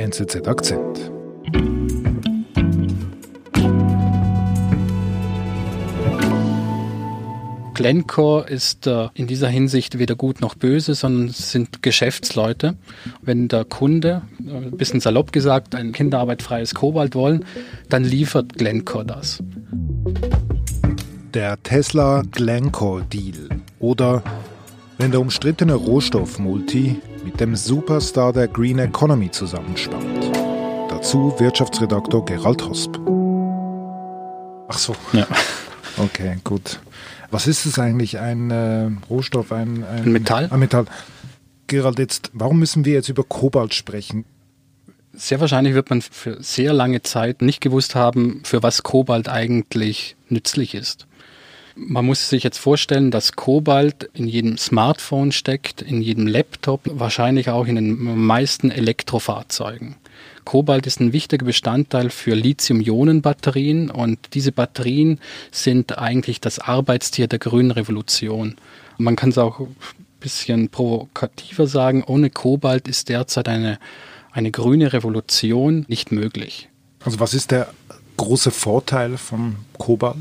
NZZ Akzent. Glencore ist äh, in dieser Hinsicht weder gut noch böse, sondern es sind Geschäftsleute. Wenn der Kunde, äh, ein bisschen salopp gesagt, ein kinderarbeitfreies Kobalt wollen, dann liefert Glencore das. Der Tesla-Glencore-Deal oder wenn der umstrittene Rohstoffmulti mit dem Superstar der Green Economy zusammenspannt. Dazu Wirtschaftsredaktor Gerald Hosp. Ach so. Ja. Okay, gut. Was ist es eigentlich? Ein äh, Rohstoff, ein, ein, ein Metall? Ein Metall. Gerald, jetzt, warum müssen wir jetzt über Kobalt sprechen? Sehr wahrscheinlich wird man für sehr lange Zeit nicht gewusst haben, für was Kobalt eigentlich nützlich ist. Man muss sich jetzt vorstellen, dass Kobalt in jedem Smartphone steckt, in jedem Laptop, wahrscheinlich auch in den meisten Elektrofahrzeugen. Kobalt ist ein wichtiger Bestandteil für Lithium-Ionen-Batterien und diese Batterien sind eigentlich das Arbeitstier der grünen Revolution. Man kann es auch ein bisschen provokativer sagen, ohne Kobalt ist derzeit eine, eine grüne Revolution nicht möglich. Also was ist der große Vorteil von Kobalt?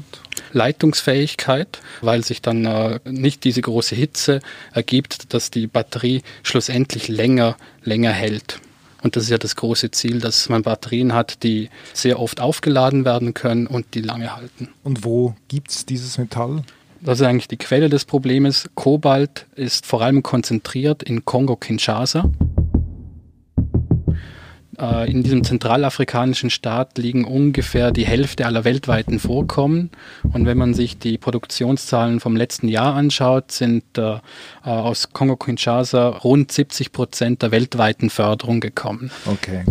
Leitungsfähigkeit, weil sich dann äh, nicht diese große Hitze ergibt, dass die Batterie schlussendlich länger, länger hält. Und das ist ja das große Ziel, dass man Batterien hat, die sehr oft aufgeladen werden können und die lange halten. Und wo gibt es dieses Metall? Das ist eigentlich die Quelle des Problems. Kobalt ist vor allem konzentriert in Kongo-Kinshasa. Äh, in diesem zentralafrikanischen Staat liegen ungefähr die Hälfte aller weltweiten Vorkommen. Und wenn man sich die Produktionszahlen vom letzten Jahr anschaut, sind äh, äh aus Kongo-Kinshasa rund 70 Prozent der weltweiten Förderung gekommen. Okay.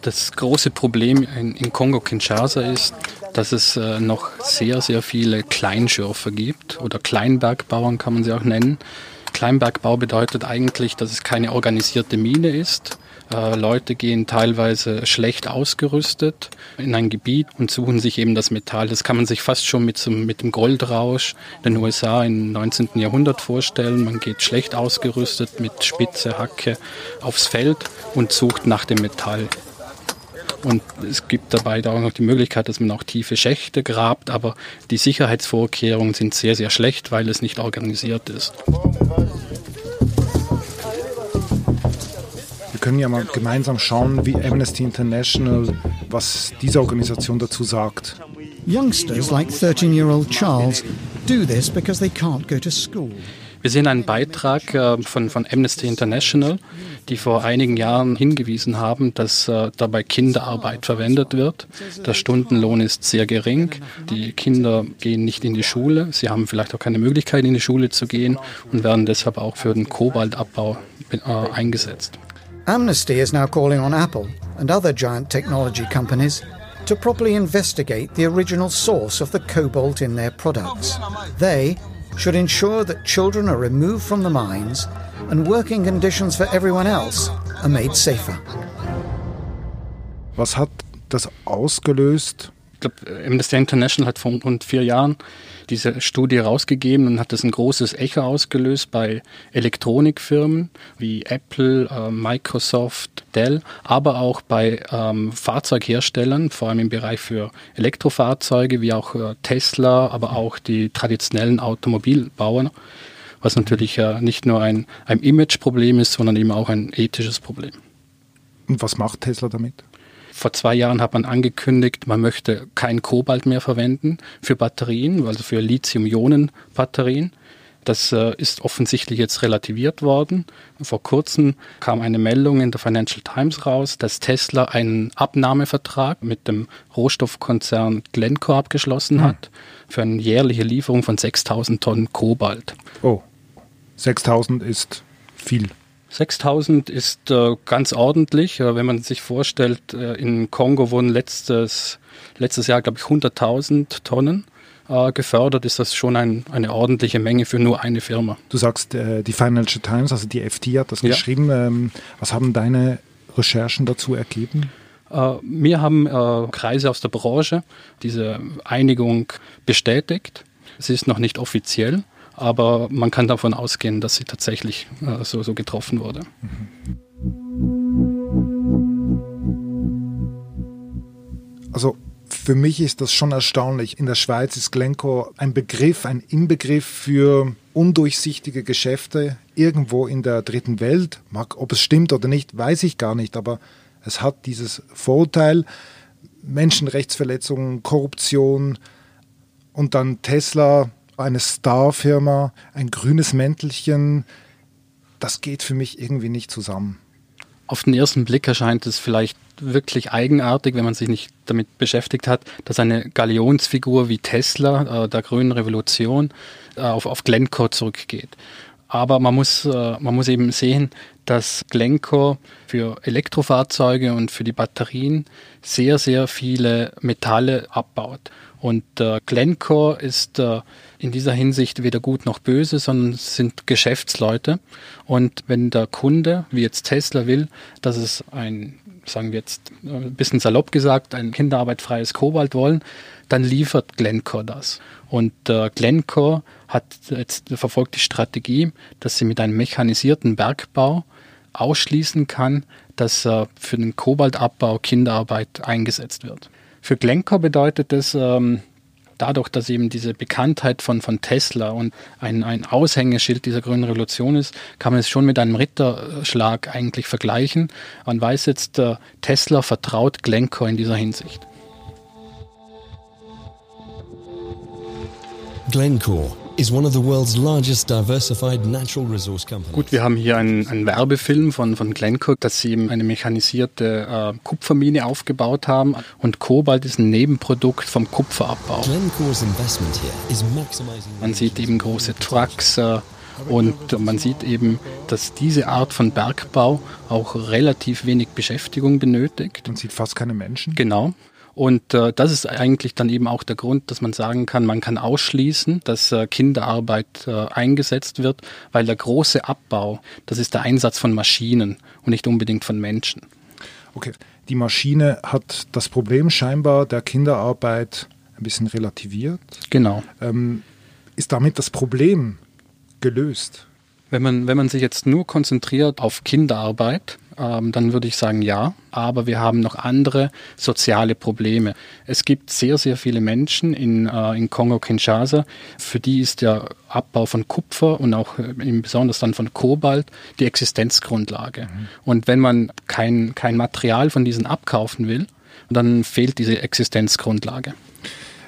Das große Problem in, in Kongo-Kinshasa ist, dass es äh, noch sehr, sehr viele Kleinschürfer gibt oder Kleinbergbauern kann man sie auch nennen. Kleinbergbau bedeutet eigentlich, dass es keine organisierte Mine ist. Äh, Leute gehen teilweise schlecht ausgerüstet in ein Gebiet und suchen sich eben das Metall. Das kann man sich fast schon mit, so, mit dem Goldrausch in den USA im 19. Jahrhundert vorstellen. Man geht schlecht ausgerüstet mit Spitze, Hacke aufs Feld und sucht nach dem Metall. Und es gibt dabei auch noch die Möglichkeit, dass man auch tiefe Schächte grabt, aber die Sicherheitsvorkehrungen sind sehr, sehr schlecht, weil es nicht organisiert ist. Wir können ja mal gemeinsam schauen, wie Amnesty International, was diese Organisation dazu sagt. Youngsters like 13-year-old Charles do this because they can't go to school. Wir sehen einen Beitrag äh, von, von Amnesty International, die vor einigen Jahren hingewiesen haben, dass äh, dabei Kinderarbeit verwendet wird. Der Stundenlohn ist sehr gering. Die Kinder gehen nicht in die Schule. Sie haben vielleicht auch keine Möglichkeit, in die Schule zu gehen und werden deshalb auch für den Kobaltabbau äh, eingesetzt. Amnesty is now calling on Apple and other giant technology companies to properly investigate the original source of the cobalt in their products. They should ensure that children are removed from the mines and working conditions for everyone else are made safer. Was hat das ausgelöst? Ich glaube, Amnesty International hat vor rund vier Jahren diese Studie rausgegeben und hat das ein großes Echo ausgelöst bei Elektronikfirmen wie Apple, äh, Microsoft, Dell, aber auch bei ähm, Fahrzeugherstellern, vor allem im Bereich für Elektrofahrzeuge wie auch äh, Tesla, aber auch die traditionellen Automobilbauer, was natürlich äh, nicht nur ein, ein Imageproblem ist, sondern eben auch ein ethisches Problem. Und was macht Tesla damit? Vor zwei Jahren hat man angekündigt, man möchte kein Kobalt mehr verwenden für Batterien, also für Lithium-Ionen-Batterien. Das äh, ist offensichtlich jetzt relativiert worden. Vor kurzem kam eine Meldung in der Financial Times raus, dass Tesla einen Abnahmevertrag mit dem Rohstoffkonzern Glencore abgeschlossen hm. hat für eine jährliche Lieferung von 6000 Tonnen Kobalt. Oh, 6000 ist viel. 6000 ist äh, ganz ordentlich. Äh, wenn man sich vorstellt, äh, in Kongo wurden letztes, letztes Jahr, glaube ich, 100.000 Tonnen äh, gefördert, ist das schon ein, eine ordentliche Menge für nur eine Firma. Du sagst, äh, die Financial Times, also die FT hat das ja. geschrieben. Ähm, was haben deine Recherchen dazu ergeben? Äh, mir haben Kreise aus der Branche diese Einigung bestätigt Sie ist noch nicht offiziell, aber man kann davon ausgehen, dass sie tatsächlich äh, so, so getroffen wurde. Also für mich ist das schon erstaunlich. In der Schweiz ist Glencore ein Begriff, ein Inbegriff für undurchsichtige Geschäfte irgendwo in der dritten Welt. Mag, ob es stimmt oder nicht, weiß ich gar nicht, aber es hat dieses Vorteil, Menschenrechtsverletzungen, Korruption und dann Tesla, eine Starfirma, ein grünes Mäntelchen. Das geht für mich irgendwie nicht zusammen. Auf den ersten Blick erscheint es vielleicht wirklich eigenartig, wenn man sich nicht damit beschäftigt hat, dass eine Galionsfigur wie Tesla äh, der grünen Revolution äh, auf, auf Glencore zurückgeht. Aber man muss, äh, man muss eben sehen, dass Glencore für Elektrofahrzeuge und für die Batterien sehr, sehr viele Metalle abbaut. Und äh, Glencore ist äh, in dieser Hinsicht weder gut noch böse, sondern sind Geschäftsleute. Und wenn der Kunde, wie jetzt Tesla will, dass es ein, sagen wir jetzt ein bisschen salopp gesagt, ein kinderarbeitfreies Kobalt wollen, dann liefert Glencore das. Und äh, Glencore hat jetzt verfolgt die Strategie, dass sie mit einem mechanisierten Bergbau ausschließen kann, dass äh, für den Kobaltabbau Kinderarbeit eingesetzt wird. Für Glencore bedeutet das, ähm, dadurch, dass eben diese Bekanntheit von, von Tesla und ein, ein Aushängeschild dieser grünen Revolution ist, kann man es schon mit einem Ritterschlag eigentlich vergleichen. Man weiß jetzt, äh, Tesla vertraut Glencore in dieser Hinsicht. Glencore is one of the world's largest diversified natural resource companies. Gut, wir haben hier einen, einen Werbefilm von, von Glencore, dass sie eben eine mechanisierte äh, Kupfermine aufgebaut haben und Kobalt ist ein Nebenprodukt vom Kupferabbau. Glencore's investment here is maximizing Man sieht eben große Trucks äh, und man sieht eben, dass diese Art von Bergbau auch relativ wenig Beschäftigung benötigt. Man sieht fast keine Menschen. Genau. Und äh, das ist eigentlich dann eben auch der Grund, dass man sagen kann, man kann ausschließen, dass äh, Kinderarbeit äh, eingesetzt wird, weil der große Abbau, das ist der Einsatz von Maschinen und nicht unbedingt von Menschen. Okay, die Maschine hat das Problem scheinbar der Kinderarbeit ein bisschen relativiert. Genau. Ähm, ist damit das Problem gelöst? Wenn man, wenn man sich jetzt nur konzentriert auf Kinderarbeit, ähm, dann würde ich sagen ja. Aber wir haben noch andere soziale Probleme. Es gibt sehr, sehr viele Menschen in, äh, in Kongo-Kinshasa, für die ist der Abbau von Kupfer und auch äh, besonders dann von Kobalt die Existenzgrundlage. Mhm. Und wenn man kein, kein Material von diesen abkaufen will, dann fehlt diese Existenzgrundlage.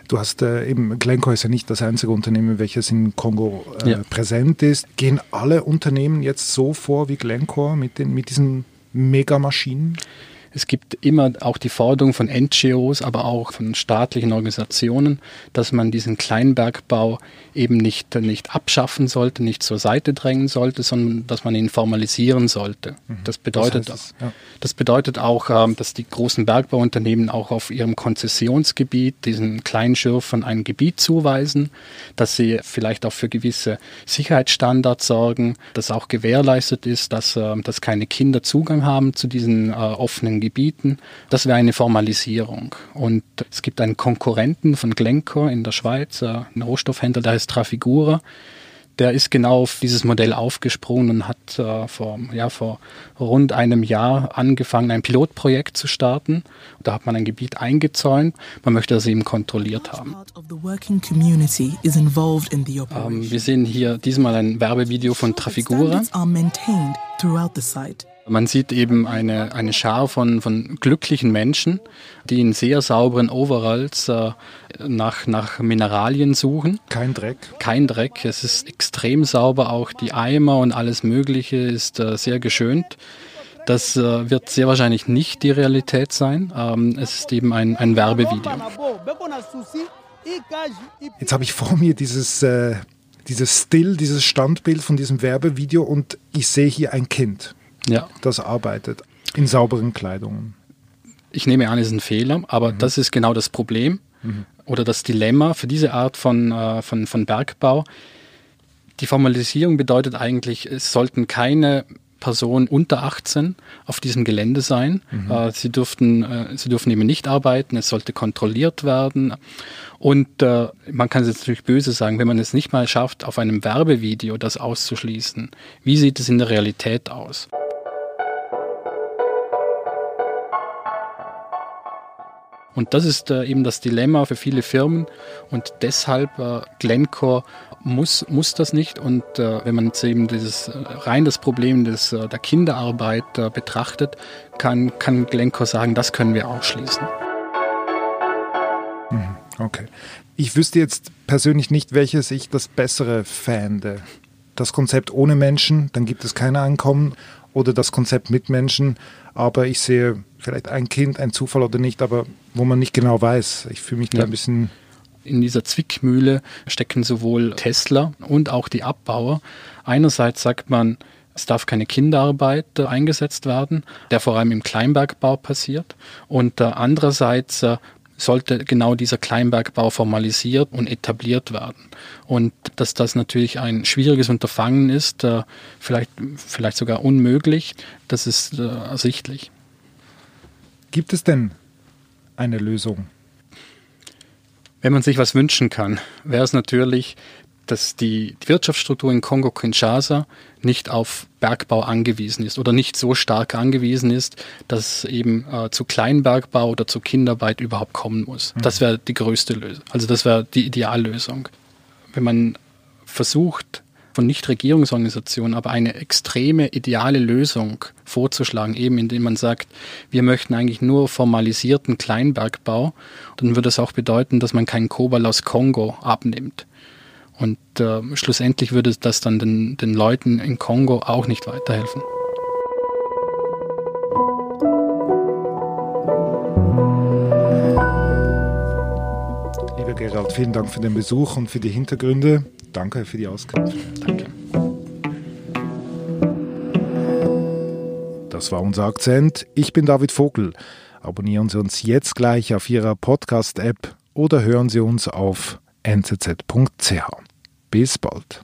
Du hast äh, eben, Glencore ist ja nicht das einzige Unternehmen, welches in Kongo äh, ja. präsent ist. Gehen alle Unternehmen jetzt so vor wie Glencore mit, den, mit diesen Megamaschinen? Es gibt immer auch die Forderung von NGOs, aber auch von staatlichen Organisationen, dass man diesen Kleinbergbau eben nicht, nicht abschaffen sollte, nicht zur Seite drängen sollte, sondern dass man ihn formalisieren sollte. Mhm. Das bedeutet, das, ja. das bedeutet auch, ähm, dass die großen Bergbauunternehmen auch auf ihrem Konzessionsgebiet diesen Kleinschürfern ein Gebiet zuweisen, dass sie vielleicht auch für gewisse Sicherheitsstandards sorgen, dass auch gewährleistet ist, dass, ähm, dass keine Kinder Zugang haben zu diesen äh, offenen Gebieten. Das wäre eine Formalisierung. Und es gibt einen Konkurrenten von Glencore in der Schweiz, äh, ein Rohstoffhändler, der heißt Trafigura. Der ist genau auf dieses Modell aufgesprungen und hat äh, vor, ja, vor rund einem Jahr angefangen, ein Pilotprojekt zu starten. Da hat man ein Gebiet eingezäunt. Man möchte das eben kontrolliert haben. Ähm, wir sehen hier diesmal ein Werbevideo von Trafigura. Man sieht eben eine, eine Schar von, von glücklichen Menschen, die in sehr sauberen Overalls äh, nach, nach Mineralien suchen. Kein Dreck. Kein Dreck. Es ist extrem sauber. Auch die Eimer und alles Mögliche ist äh, sehr geschönt. Das äh, wird sehr wahrscheinlich nicht die Realität sein. Ähm, es ist eben ein, ein Werbevideo. Jetzt habe ich vor mir dieses, äh, dieses Still, dieses Standbild von diesem Werbevideo und ich sehe hier ein Kind ja. das arbeitet in sauberen Kleidungen. Ich nehme an, es ist ein Fehler, aber mhm. das ist genau das Problem mhm. oder das Dilemma für diese Art von, äh, von, von Bergbau. Die Formalisierung bedeutet eigentlich, es sollten keine Person unter 18 auf diesem Gelände sein. Mhm. Äh, sie, durften, äh, sie dürfen eben nicht arbeiten, es sollte kontrolliert werden. Und äh, man kann es jetzt natürlich böse sagen, wenn man es nicht mal schafft, auf einem Werbevideo das auszuschließen, wie sieht es in der Realität aus? Und das ist äh, eben das Dilemma für viele Firmen und deshalb äh, Glencore muss, muss das nicht. Und äh, wenn man jetzt eben dieses rein das Problem des, der Kinderarbeit betrachtet, kann, kann Glencore sagen, das können wir ausschließen. Mhm, okay. Ich wüsste jetzt persönlich nicht, welches ich das bessere fände. Das Konzept ohne Menschen, dann gibt es kein Einkommen, oder das Konzept mit Menschen, aber ich sehe vielleicht ein Kind, ein Zufall oder nicht, aber wo man nicht genau weiß. Ich fühle mich ja. da ein bisschen in dieser Zwickmühle stecken sowohl Tesla und auch die Abbauer. Einerseits sagt man, es darf keine Kinderarbeit äh, eingesetzt werden, der vor allem im Kleinbergbau passiert. Und äh, andererseits äh, sollte genau dieser Kleinbergbau formalisiert und etabliert werden. Und dass das natürlich ein schwieriges Unterfangen ist, äh, vielleicht, vielleicht sogar unmöglich, das ist äh, ersichtlich. Gibt es denn eine Lösung? Wenn man sich was wünschen kann, wäre es natürlich, dass die Wirtschaftsstruktur in Kongo-Kinshasa nicht auf Bergbau angewiesen ist oder nicht so stark angewiesen ist, dass es eben äh, zu Kleinbergbau oder zu Kinderarbeit überhaupt kommen muss. Mhm. Das wäre die größte Lösung. Also das wäre die Ideallösung. Wenn man versucht, von Nichtregierungsorganisationen aber eine extreme ideale Lösung vorzuschlagen, eben indem man sagt, wir möchten eigentlich nur formalisierten Kleinbergbau, dann würde das auch bedeuten, dass man keinen Kobalt aus Kongo abnimmt. Und äh, schlussendlich würde das dann den, den Leuten in Kongo auch nicht weiterhelfen. Lieber Gerald, vielen Dank für den Besuch und für die Hintergründe. Danke für die Auskunft. Danke. Das war unser Akzent. Ich bin David Vogel. Abonnieren Sie uns jetzt gleich auf Ihrer Podcast-App oder hören Sie uns auf nzz.ch. Bis bald.